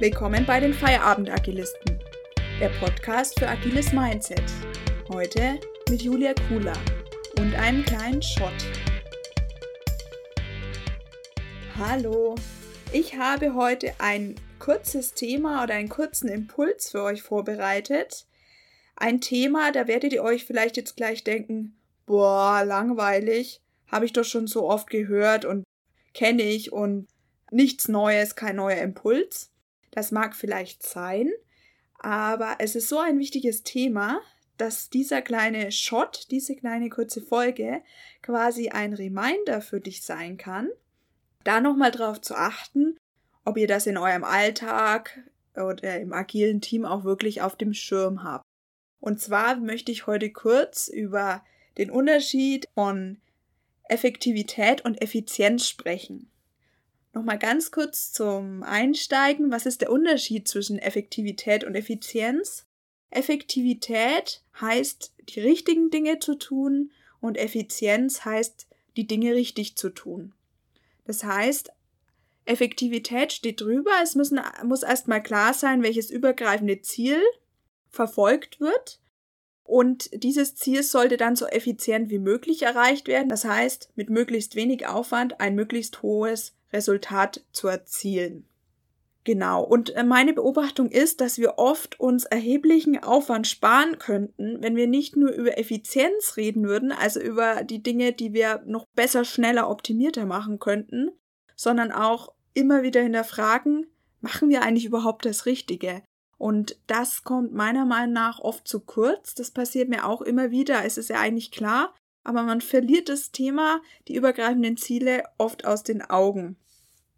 Willkommen bei den Feierabend-Agilisten, der Podcast für agiles Mindset. Heute mit Julia Kula und einem kleinen Shot. Hallo, ich habe heute ein kurzes Thema oder einen kurzen Impuls für euch vorbereitet. Ein Thema, da werdet ihr euch vielleicht jetzt gleich denken, boah, langweilig, habe ich doch schon so oft gehört und kenne ich und nichts Neues, kein neuer Impuls. Das mag vielleicht sein, aber es ist so ein wichtiges Thema, dass dieser kleine Shot, diese kleine kurze Folge quasi ein Reminder für dich sein kann, da nochmal drauf zu achten, ob ihr das in eurem Alltag oder im agilen Team auch wirklich auf dem Schirm habt. Und zwar möchte ich heute kurz über den Unterschied von Effektivität und Effizienz sprechen. Nochmal ganz kurz zum Einsteigen. Was ist der Unterschied zwischen Effektivität und Effizienz? Effektivität heißt, die richtigen Dinge zu tun und Effizienz heißt, die Dinge richtig zu tun. Das heißt, Effektivität steht drüber. Es müssen, muss erstmal klar sein, welches übergreifende Ziel verfolgt wird. Und dieses Ziel sollte dann so effizient wie möglich erreicht werden. Das heißt, mit möglichst wenig Aufwand ein möglichst hohes Resultat zu erzielen. Genau. Und äh, meine Beobachtung ist, dass wir oft uns erheblichen Aufwand sparen könnten, wenn wir nicht nur über Effizienz reden würden, also über die Dinge, die wir noch besser, schneller, optimierter machen könnten, sondern auch immer wieder hinterfragen, machen wir eigentlich überhaupt das Richtige? Und das kommt meiner Meinung nach oft zu kurz. Das passiert mir auch immer wieder. Es ist ja eigentlich klar, aber man verliert das Thema, die übergreifenden Ziele oft aus den Augen.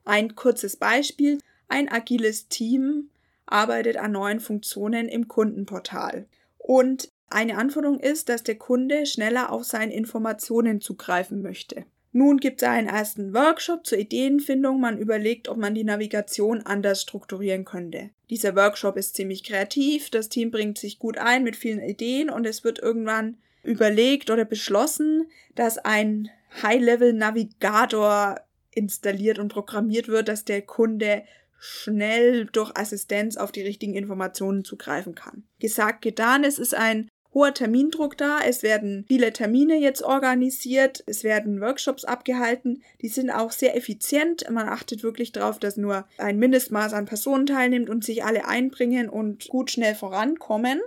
Ein kurzes Beispiel. Ein agiles Team arbeitet an neuen Funktionen im Kundenportal. Und eine Anforderung ist, dass der Kunde schneller auf seine Informationen zugreifen möchte. Nun gibt es einen ersten Workshop zur Ideenfindung. Man überlegt, ob man die Navigation anders strukturieren könnte. Dieser Workshop ist ziemlich kreativ, das Team bringt sich gut ein mit vielen Ideen und es wird irgendwann überlegt oder beschlossen, dass ein High-Level-Navigator installiert und programmiert wird, dass der Kunde schnell durch Assistenz auf die richtigen Informationen zugreifen kann. Gesagt, getan, es ist ein hoher Termindruck da. Es werden viele Termine jetzt organisiert. Es werden Workshops abgehalten. Die sind auch sehr effizient. Man achtet wirklich darauf, dass nur ein Mindestmaß an Personen teilnimmt und sich alle einbringen und gut schnell vorankommen.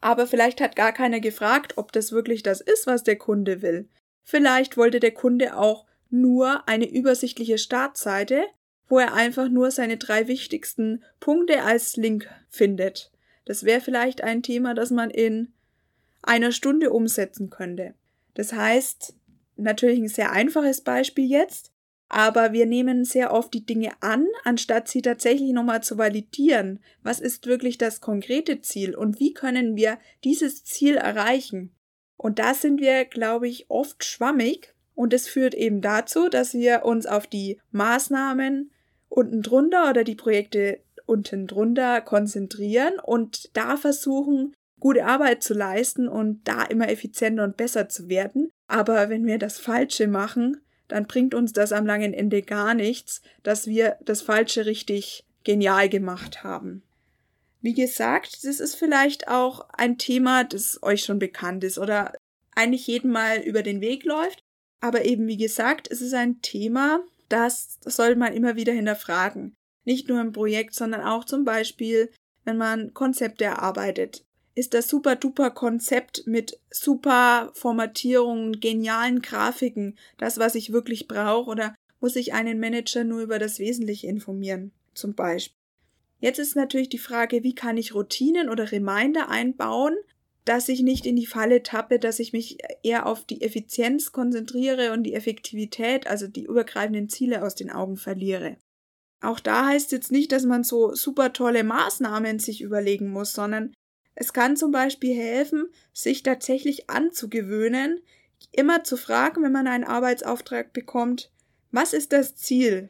Aber vielleicht hat gar keiner gefragt, ob das wirklich das ist, was der Kunde will. Vielleicht wollte der Kunde auch nur eine übersichtliche Startseite, wo er einfach nur seine drei wichtigsten Punkte als Link findet. Das wäre vielleicht ein Thema, das man in einer Stunde umsetzen könnte. Das heißt, natürlich ein sehr einfaches Beispiel jetzt, aber wir nehmen sehr oft die Dinge an, anstatt sie tatsächlich nochmal zu validieren. Was ist wirklich das konkrete Ziel und wie können wir dieses Ziel erreichen? Und da sind wir, glaube ich, oft schwammig und es führt eben dazu, dass wir uns auf die Maßnahmen unten drunter oder die Projekte unten drunter konzentrieren und da versuchen, gute Arbeit zu leisten und da immer effizienter und besser zu werden. Aber wenn wir das Falsche machen, dann bringt uns das am langen Ende gar nichts, dass wir das Falsche richtig genial gemacht haben. Wie gesagt, das ist vielleicht auch ein Thema, das euch schon bekannt ist oder eigentlich jedem mal über den Weg läuft. Aber eben, wie gesagt, es ist ein Thema, das, das soll man immer wieder hinterfragen. Nicht nur im Projekt, sondern auch zum Beispiel, wenn man Konzepte erarbeitet ist das super duper Konzept mit super Formatierungen, genialen Grafiken das, was ich wirklich brauche oder muss ich einen Manager nur über das Wesentliche informieren, zum Beispiel. Jetzt ist natürlich die Frage, wie kann ich Routinen oder Reminder einbauen, dass ich nicht in die Falle tappe, dass ich mich eher auf die Effizienz konzentriere und die Effektivität, also die übergreifenden Ziele aus den Augen verliere. Auch da heißt jetzt nicht, dass man so super tolle Maßnahmen sich überlegen muss, sondern es kann zum Beispiel helfen, sich tatsächlich anzugewöhnen, immer zu fragen, wenn man einen Arbeitsauftrag bekommt, was ist das Ziel?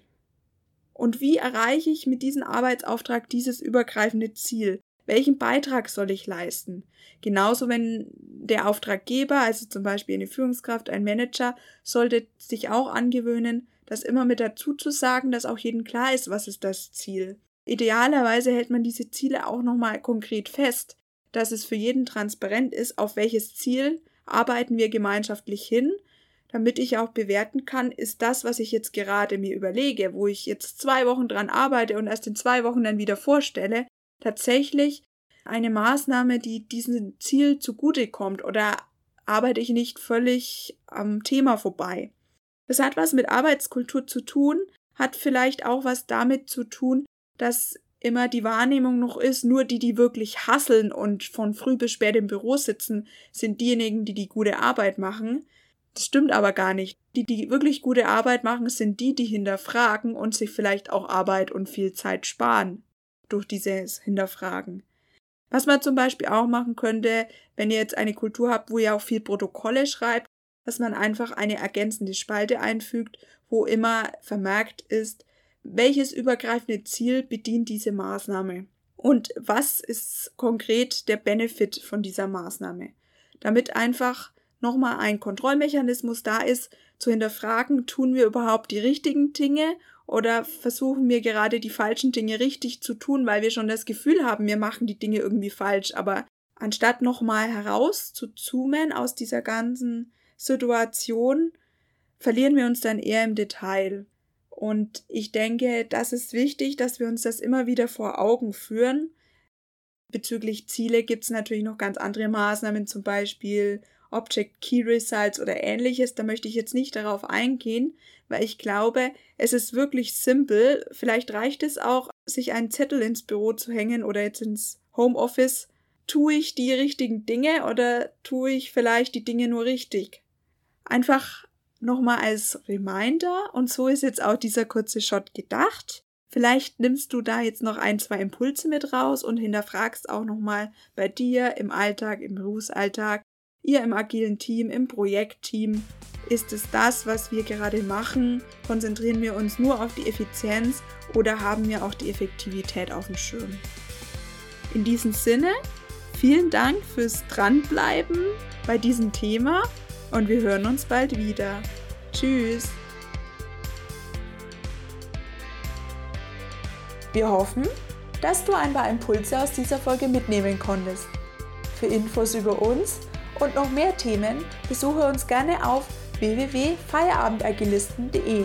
Und wie erreiche ich mit diesem Arbeitsauftrag dieses übergreifende Ziel? Welchen Beitrag soll ich leisten? Genauso, wenn der Auftraggeber, also zum Beispiel eine Führungskraft, ein Manager, sollte sich auch angewöhnen, das immer mit dazu zu sagen, dass auch jedem klar ist, was ist das Ziel. Idealerweise hält man diese Ziele auch nochmal konkret fest, dass es für jeden transparent ist, auf welches Ziel arbeiten wir gemeinschaftlich hin, damit ich auch bewerten kann, ist das, was ich jetzt gerade mir überlege, wo ich jetzt zwei Wochen dran arbeite und erst in zwei Wochen dann wieder vorstelle, tatsächlich eine Maßnahme, die diesem Ziel zugutekommt oder arbeite ich nicht völlig am Thema vorbei. Das hat was mit Arbeitskultur zu tun, hat vielleicht auch was damit zu tun, dass immer die Wahrnehmung noch ist, nur die, die wirklich hasseln und von früh bis spät im Büro sitzen, sind diejenigen, die die gute Arbeit machen. Das stimmt aber gar nicht. Die, die wirklich gute Arbeit machen, sind die, die hinterfragen und sich vielleicht auch Arbeit und viel Zeit sparen durch dieses Hinterfragen. Was man zum Beispiel auch machen könnte, wenn ihr jetzt eine Kultur habt, wo ihr auch viel Protokolle schreibt, dass man einfach eine ergänzende Spalte einfügt, wo immer vermerkt ist, welches übergreifende Ziel bedient diese Maßnahme und was ist konkret der Benefit von dieser Maßnahme. Damit einfach nochmal ein Kontrollmechanismus da ist, zu hinterfragen, tun wir überhaupt die richtigen Dinge oder versuchen wir gerade die falschen Dinge richtig zu tun, weil wir schon das Gefühl haben, wir machen die Dinge irgendwie falsch. Aber anstatt nochmal heraus zu zoomen aus dieser ganzen Situation, verlieren wir uns dann eher im Detail. Und ich denke, das ist wichtig, dass wir uns das immer wieder vor Augen führen. Bezüglich Ziele gibt es natürlich noch ganz andere Maßnahmen, zum Beispiel Object Key Results oder ähnliches. Da möchte ich jetzt nicht darauf eingehen, weil ich glaube, es ist wirklich simpel. Vielleicht reicht es auch, sich einen Zettel ins Büro zu hängen oder jetzt ins Homeoffice. Tue ich die richtigen Dinge oder tue ich vielleicht die Dinge nur richtig? Einfach nochmal als Reminder und so ist jetzt auch dieser kurze Shot gedacht. Vielleicht nimmst du da jetzt noch ein, zwei Impulse mit raus und hinterfragst auch nochmal bei dir im Alltag, im Berufsalltag, ihr im agilen Team, im Projektteam. Ist es das, was wir gerade machen? Konzentrieren wir uns nur auf die Effizienz oder haben wir auch die Effektivität auf dem Schirm? In diesem Sinne, vielen Dank fürs Dranbleiben bei diesem Thema und wir hören uns bald wieder. Tschüss! Wir hoffen, dass du ein paar Impulse aus dieser Folge mitnehmen konntest. Für Infos über uns und noch mehr Themen besuche uns gerne auf www.feierabendagilisten.de.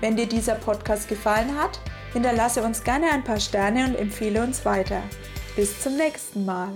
Wenn dir dieser Podcast gefallen hat, hinterlasse uns gerne ein paar Sterne und empfehle uns weiter. Bis zum nächsten Mal.